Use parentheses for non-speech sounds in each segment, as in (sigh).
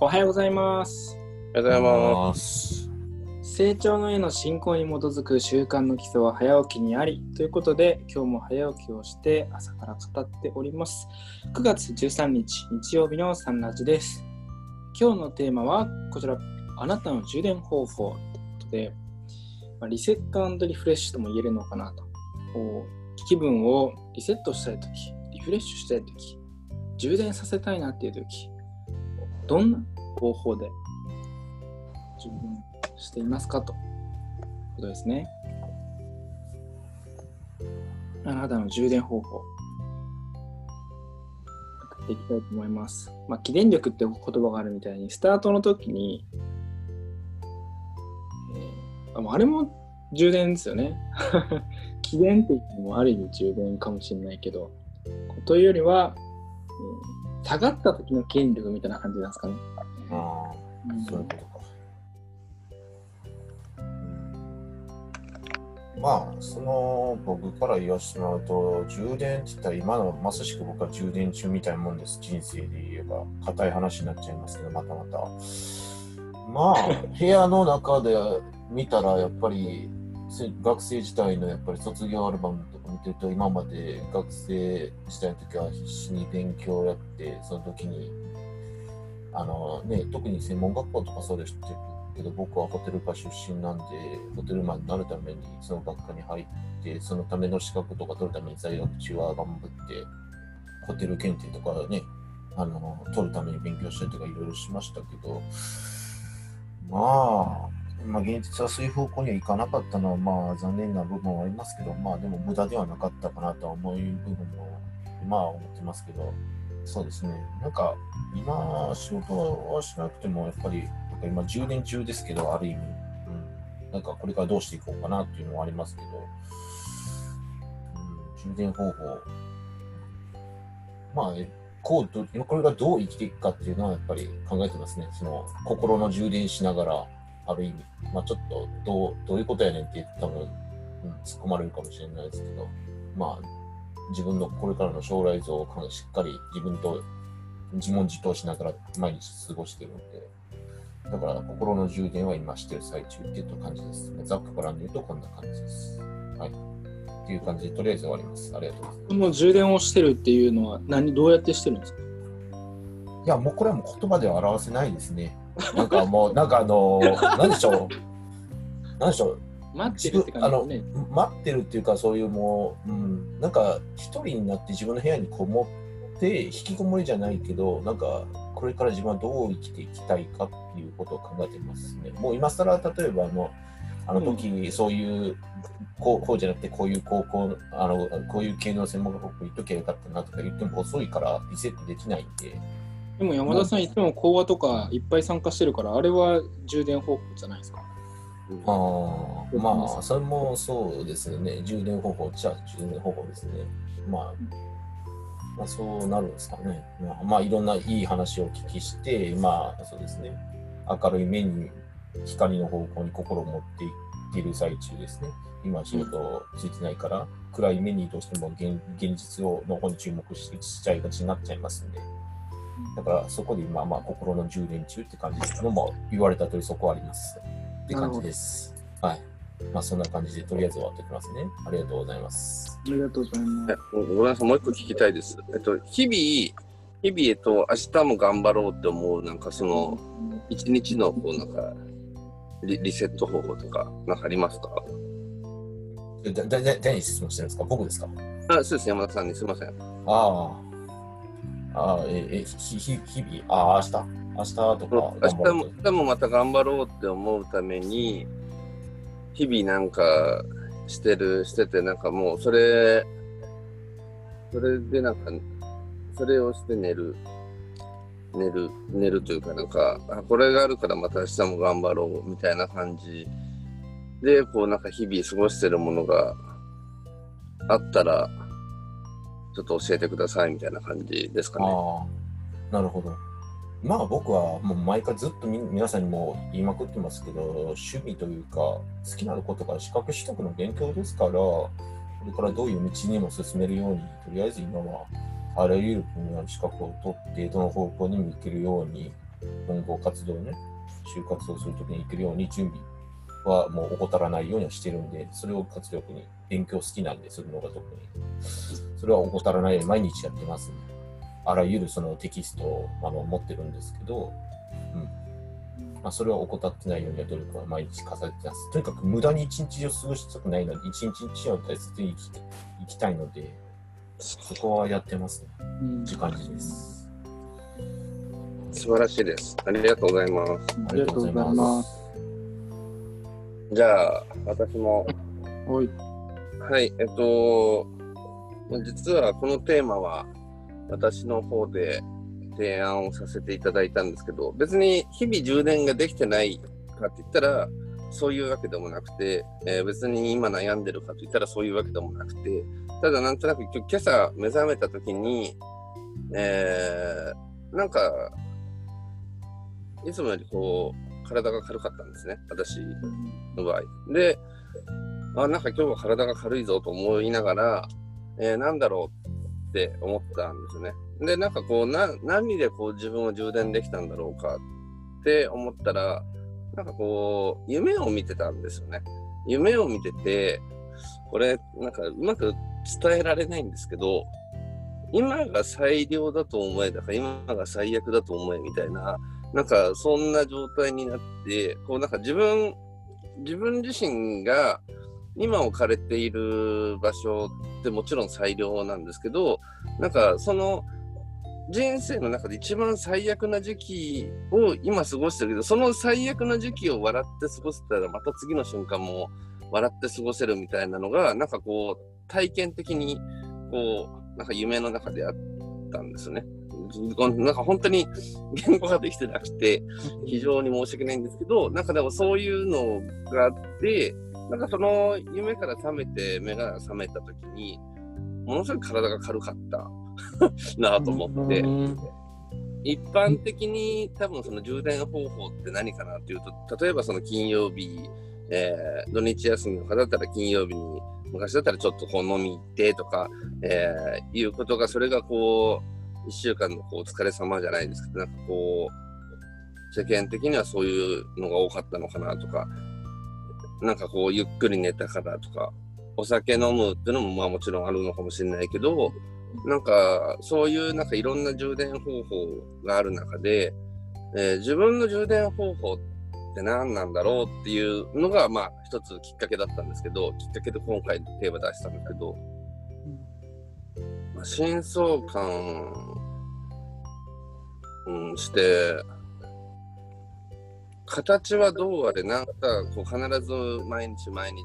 おはようございます。おはようございまます。成長のへの進行に基づく習慣の基礎は早起きにありということで今日も早起きをして朝から語っております9月13日日曜日のサンラジです今日のテーマはこちらあなたの充電方法ということで、まあリセットリフレッシュとも言えるのかなと気分をリセットしたいときリフレッシュしたいとき充電させたいなっていうときどんな方法で充電していますかということですね。あなたの充電方法。やっていきたいと思います。まあ、起電力って言葉があるみたいに、スタートの時に、えーあれも充電ですよね。(laughs) 起電って言ってもある意味充電かもしれないけど、というよりは、下がった時の権力みたいな感じなんですかね。ああ、うんそういうことか。まあ、その僕から言わせてもらうと、充電って言ったら今のまさしく僕は充電中みたいなもんです。人生で言えば。硬い話になっちゃいますけど、またまた。まあ、(laughs) 部屋の中で見たら、やっぱりせ学生時代のやっぱり卒業アルバムとか見てると、今まで学生時代の時は必死に勉強をやって、その時にあのね、特に専門学校とかそうですけど、僕はホテル科出身なんで、ホテルマンになるためにその学科に入って、そのための資格とか取るために在学中は頑張って、ホテル検定とかね、あの取るために勉強したりとかいろいろしましたけど、まあ、まあ、現実はそういう方向にはいかなかったのは、まあ、残念な部分はありますけど、まあ、でも無駄ではなかったかなとは思う部分も、まあ、思ってますけど、そうですね。なんか、今、仕事はしなくても、やっぱり、なんか今、充電中ですけど、ある意味、うん、なんか、これからどうしていこうかなっていうのはありますけど、うん、充電方法、まあ、こう、これがどう生きていくかっていうのは、やっぱり考えてますね。その、心の充電しながら、ある意味、まあ、ちょっと、どう、どういうことやねんって多分、うん、突っ込まれるかもしれないですけど、まあ、自分のこれからの将来像をかしっかり自分と自問自答しながら毎日過ごしてるので、だから心の充電は今してる最中っていう感じです。ざっくばらんで言うとこんな感じです。はい。っていう感じでとりあえず終わります。ありがとうございます。この充電をしてるっていうのは何どうやってしてるんですか？いや、もうこれはもう言葉では表せないですね。なんかもう、なんかあのー、(laughs) なんでしょう？なんでしょう？待ってるって感じですね。待ってるっていうかそういうもう、うん、なんか一人になって自分の部屋にこもって引きこもりじゃないけどなんかこれから自分はどう生きていきたいかっていうことを考えてますねもう今更例えばあのあの時、そういうこうこうじゃなくてこういう高校あのこういう系の専門学校行っときゃよかったなとか言っても遅いからリセットできないんででも山田さんいつも講話とかいっぱい参加してるから、あれは充電方法じゃないですか？あーまあ、それもそうですよね。充電方法じゃあ充電方法ですね。まあ、まあ、そうなるんですかね。まあ、まあ、いろんないい話をお聞きして、まあ、そうですね。明るい目に光の方向に心を持っていっている最中ですね。今仕事ついてないから、暗い目にどうしても現現実をの方に注目ししちゃいがちになっちゃいますんで。だからそこで今、まあ、心の充電中って感じですのも言われた通りそこはあります。って感じです。はい。まあそんな感じでとりあえず終わっておきますね。ありがとうございます。ありがとうございます。えごめんなさい、もう一個聞きたいです。えっと、日々、日々、えっと、明日も頑張ろうって思う、なんかその、一日の、こう、なんかリ、リセット方法とか、なんかありますか？えだ、だ、だ、誰に質問してるんですか？僕ですか？あ、そうですね、山田さんにすみません。ああ。ああ、え、え、ひ、ひ、日々、ああ、明日明日とか明日も、明日もまた頑張ろうって思うために、日々なんかしてる、してて、なんかもう、それ、それでなんか、それをして寝る。寝る、寝るというか、なんか、あこれがあるからまた明日も頑張ろうみたいな感じで、こうなんか日々過ごしてるものがあったら、ちょっと教えてくださいみたいな感じですかね。なるほど。まあ僕はもう毎回ずっと皆さんにも言いまくってますけど、趣味というか、好きなことが資格取得の勉強ですから、これからどういう道にも進めるように、とりあえず今はあらゆる分野の資格を取って、どの方向にも行けるように、今後活動ね、就活をするときに行けるように準備はもう怠らないようにはしてるんで、それを活力に、勉強好きなんで、するのが特に。それは怠らないように毎日やってますね。あらゆるそのテキストをあの持ってるんですけど、うん。まあ、それは怠ってないようには努力は毎日重ねてます。とにかく無駄に一日を過ごしたくないので、一日一日を大切に生きて生きたいので、そこはやってますね。うんって感じです。素晴らしいです。ありがとうございます。ありがとうございます。じゃあ、私も、おい。はい、えっと、実はこのテーマは、私の方で提案をさせていただいたんですけど、別に日々充電ができてないかって言ったら、そういうわけでもなくて、えー別に今悩んでるかと言ったらそういうわけでもなくて、ただなんとなく今日今朝目覚めた時に、えーなんか、いつもよりこう、体が軽かったんですね、私の場合。で、あ、なんか今日は体が軽いぞと思いながら、えーなんだろうって思ったんですね。で、なんかこう、な、何でこう自分を充電できたんだろうかって思ったら、なんかこう、夢を見てたんですよね。夢を見てて、これ、なんかうまく伝えられないんですけど、今が最良だと思え、だから今が最悪だと思えみたいな、なんかそんな状態になって、こうなんか自分、自分自身が今置かれている場所ってもちろん最良なんですけど、なんかその人生の中で一番最悪な時期を今過ごしてるけど、その最悪な時期を笑って過ごせたらまた次の瞬間も笑って過ごせるみたいなのが、なんかこう体験的にこう、なんか夢の中であったんですよね。なんか本当に言語ができてなくて、非常に申し訳ないんですけど、なんかでもそういうのがあって、なんかその夢から覚めて目が覚めた時に、ものすごい体が軽かった。(laughs) なと思って、一般的に多分その充電方法って何かなっていうと、例えばその金曜日、えー土日休みの方だったら金曜日に、昔だったらちょっとこう飲み行ってとか、えーいうことが、それがこう、一週間のこうお疲れ様じゃないですけど、なんかこう、世間的にはそういうのが多かったのかなとか、なんかこう、ゆっくり寝たからとか、お酒飲むっていうのもまあもちろんあるのかもしれないけど、なんかそういうなんかいろんな充電方法がある中で、えー自分の充電方法って何なんだろうっていうのがまあ一つきっかけだったんですけど、きっかけで今回テーマ出したんですけど、まあ、真相感、うん、して、形はどうあれ、なんかこう必ず毎日毎日、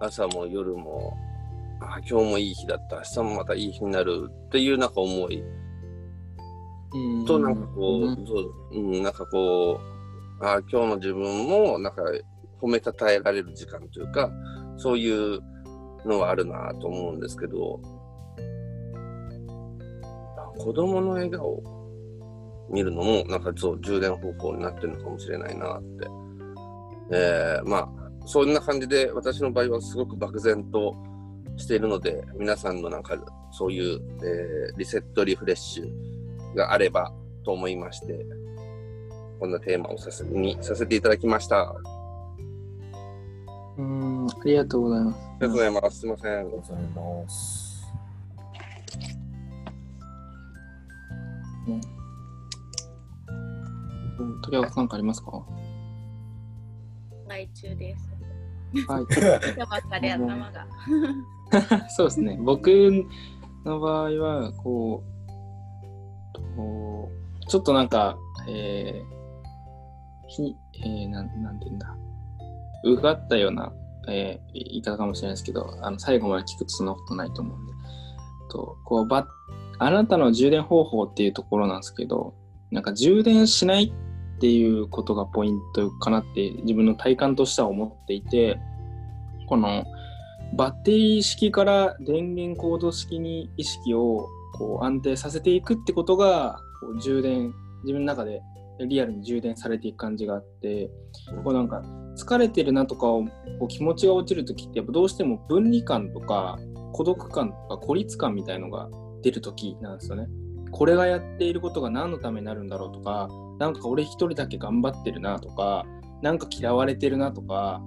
朝も夜も、あ今日もいい日だった、明日もまたいい日になるっていうなんか思い。と、なんかこう、そううん、なんかこう、あ今日の自分もなんか褒めたたえられる時間というか、そういうのはあるなと思うんですけど、子供の笑顔。を見るのも、なんかそう、充電方法になってるのかもしれないなって。えー、まあ、そんな感じで、私の場合はすごく漠然としているので、皆さんのなんか、そういう、えーリセットリフレッシュがあればと思いまして、こんなテーマをさせにさせていただきました。あうん、ありがとうございます。りがとうございます。すいませんありが。とうございます。うん鳥岡さんかありますか？外中です。はい。頭が。そうですね。僕の場合は、こう、こうちょっとなんか、えー、ひ、えー、なん、なんて言うんだ。うがったような、えー言い方かもしれないですけど、あの、最後まで聞くとそんなことないと思うんで。と、こう、ば、あなたの充電方法っていうところなんですけど、なんか充電しないっていうことがポイントかなって自分の体感としては思っていて、この、バッテリー式から電源コード式に意識をこう安定させていくってことがこう充電自分の中でリアルに充電されていく感じがあってこうなんか疲れてるなとかをこう気持ちが落ちる時ってやっぱどうしても分離感とか孤独感とか孤立感みたいのが出る時なんですよね。これがやっていることが何のためになるんだろうとかなんか俺一人だけ頑張ってるなとかなんか嫌われてるなとか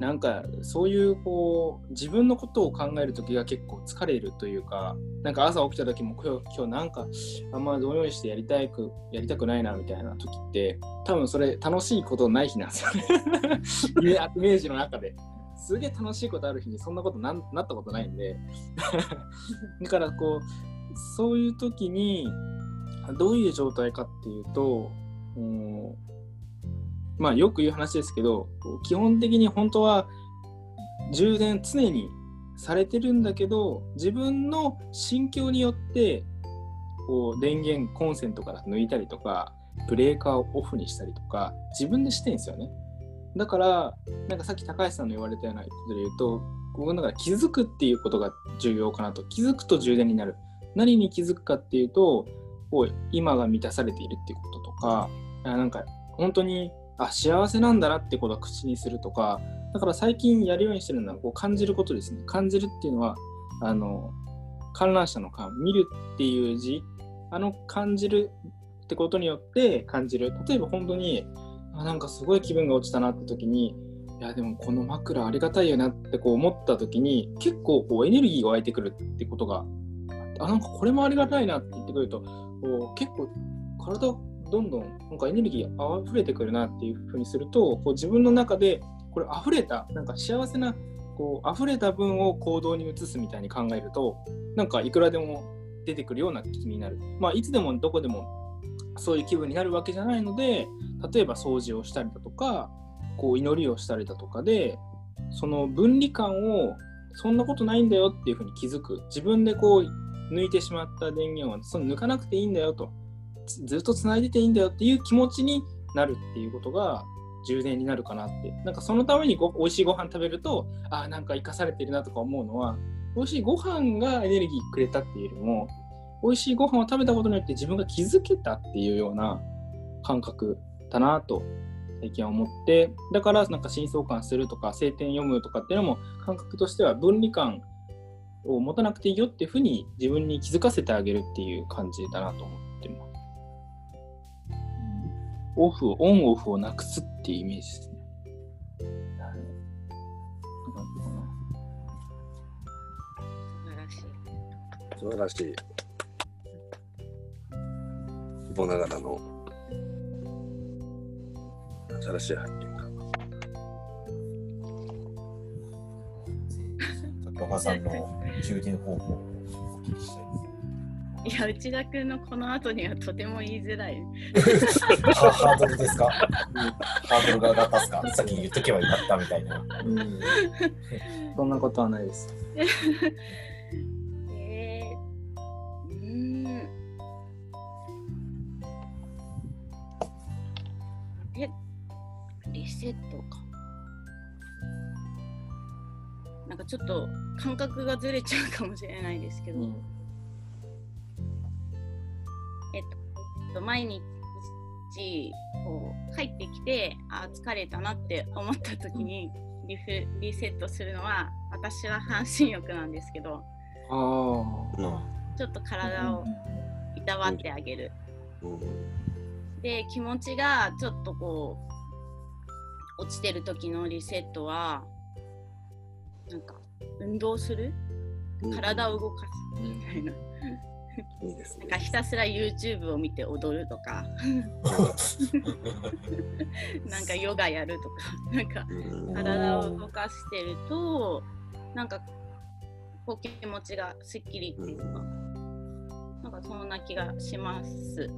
なんかそういうこう自分のことを考える時が結構疲れるというかなんか朝起きた時も今日今日なんかあんまどんよりしてやりたくやりたくないなみたいな時って多分それ楽しいことない日なんですよね。(laughs) イメージの中で。すげえ楽しいことある日にそんなことななったことないんで。(laughs) だからこうそういう時にどういう状態かっていうと、うん、まあよく言う話ですけど基本的に本当は充電常にされてるんだけど自分の心境によってこう電源コンセントから抜いたりとかブレーカーをオフにしたりとか自分でしてんですよね。だからなんかさっき高橋さんの言われたようなことで言うと僕の中で気づくっていうことが重要かなと。気づくと充電になる。何に気づくかっていうとこう今が満たされているってこととかなんか本当にあ幸せなんだなってことを口にするとかだから最近やるようにしてるのはこう感じることですね。感じるっていうのはあの観覧車の観見るっていう字あの感じるってことによって感じる。例えば本当にあなんかすごい気分が落ちたなって時にいやでもこの枕ありがたいよなってこう思った時に結構こうエネルギーが湧いてくるってことがあなんかこれもありがたいなって言ってくるとこう結構体どんどんなんかエネルギー溢れてくるなっていうふうにするとこう自分の中でこれ溢れたなんか幸せなこう溢れた分を行動に移すみたいに考えるとなんかいくらでも出てくるような気になる。まあいつでもどこでもそういう気分になるわけじゃないので例えば掃除をしたりだとかこう祈りをしたりだとかでその分離感をそんなことないんだよっていうふうに気づく自分でこう抜いてしまった電源はその抜かなくていいんだよと。ずっとつないでていいんだよっていう気持ちになるっていうことが充電になるかなって。なんかそのためにご美味しいご飯食べるとあなんか生かされてるなとか思うのは美味しいご飯がエネルギーくれたっていうよりも美味しいご飯を食べたことによって自分が気づけたっていうような感覚だなと最近は思って。だからなんか真相感するとか聖典読むとかっていうのも感覚としては分離感を持たなくていいよっていうふうに自分に気づかせてあげるっていう感じだなと思ってます。オフをオンオフをなくすっていうイメージですね。素晴らしい。素晴らしい。ぼながらの新しい発見が。高岡さんの充電方法をお聞きしたいいや、内田君のこの後にはとても言いづらい。(laughs) ハードルですか？ハードルが上がったっすか？さっき言っとけばよかったみたいな。うん、そんなことはないです。(laughs) えー、うーん。え、リセットか。なんかちょっと感覚がずれちゃうかもしれないですけど、うん。えっと、毎日こう帰ってきてあー疲れたなって思った時にリフリセットするのは私は半身浴なんですけど。ああ。ちょっと体をいたわってあげる。うん。で気持ちがちょっとこう落ちてる時のリセットはなんか運動する？うん体を動かす？みたいな。いいですねなんか。ひたすら YouTube を見て踊るとか、(laughs) なんかヨガやるとか、なんかうん体を動かしてると、なんかこう気持ちがすっきりっていうか、なんかそんな気がします。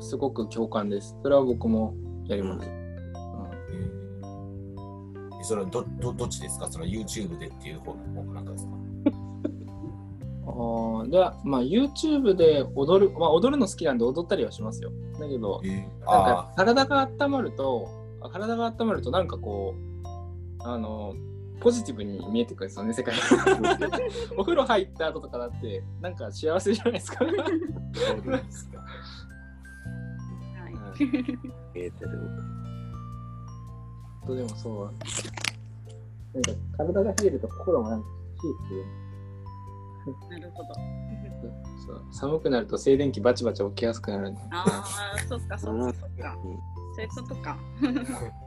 すごく共感です。それは僕もやります。えそれはどどどっちですか？その YouTube でっていう方の方なんかですか？(laughs) あーでは、まあ、YouTube で踊る、まあ、踊るの好きなんで踊ったりはしますよ。だけど、えなんあか体が温まると、あ体が温まると、なんかこう、あの、ポジティブに見えてくるんですよね、世界が。(laughs) お風呂入った後とかだって、なんか幸せじゃないですか？あ、そうですか。はい。(laughs) 見えてる。とでもそう。なんか体が冷えると心もなんか冷えて、なるほど。そう寒くなると静電気バチバチ起きやすくなるんでああ、そっかそっかそっか。そういうことか。(laughs)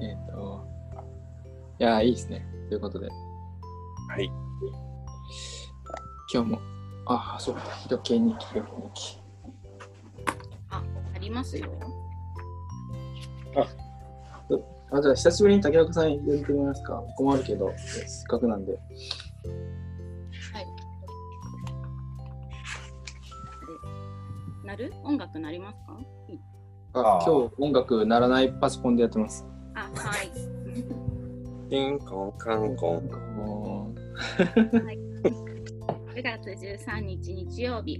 えっ、と、いやー、いいですね。ということで、はい。今日も、ああ、そうだ、色気日記、色気日記。あ、ありますよ。あ、じゃあ、久しぶりに竹岡さん入れてもらえますか？困るけど、せっかくなんで。はい。なる？音楽なりますか？いいあ今日音楽鳴らないパソコンでやってます。あ、はい。キンコンカンコン。(laughs) (laughs) も9月13日日曜日。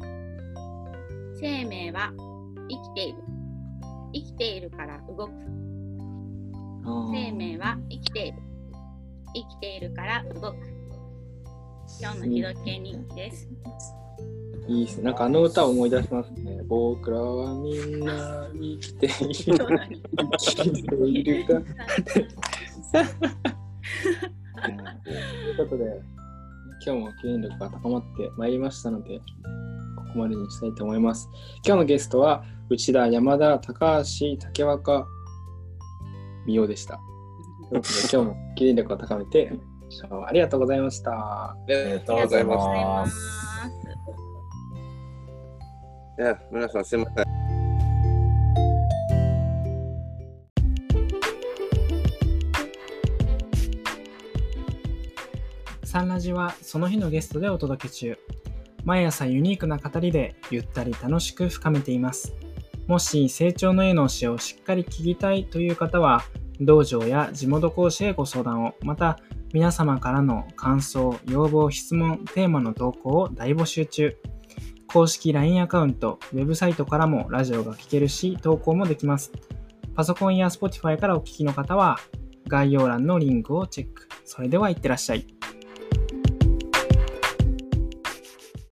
生命は生きている。生きているから動く。う生命は生きている。生きているから動く。今日の日時計日記です。いいですね。なんかあの歌を思い出しますね。僕らはみんな生きている。生きているか。(laughs) (laughs) ということで、今日も記念力が高まってまいりましたので、ここまでにしたいと思います。今日のゲストは、内田、山田、高橋、竹若、美代でした。ということで、今日も記念力を高めて、ありがとうございました。ありがとうございますいや、皆さんすいません。サンラジはその日のゲストでお届け中。毎朝ユニークな語りでゆったり楽しく深めています。もし成長の絵の教えをしっかり聞きたいという方は、道場や地元講師へご相談を、また皆様からの感想、要望、質問、テーマの投稿を大募集中。公式 LINE アカウント、ウェブサイトからもラジオが聴けるし、投稿もできます。パソコンや Spotify からお聞きの方は、概要欄のリンクをチェック。それではいってらっしゃい。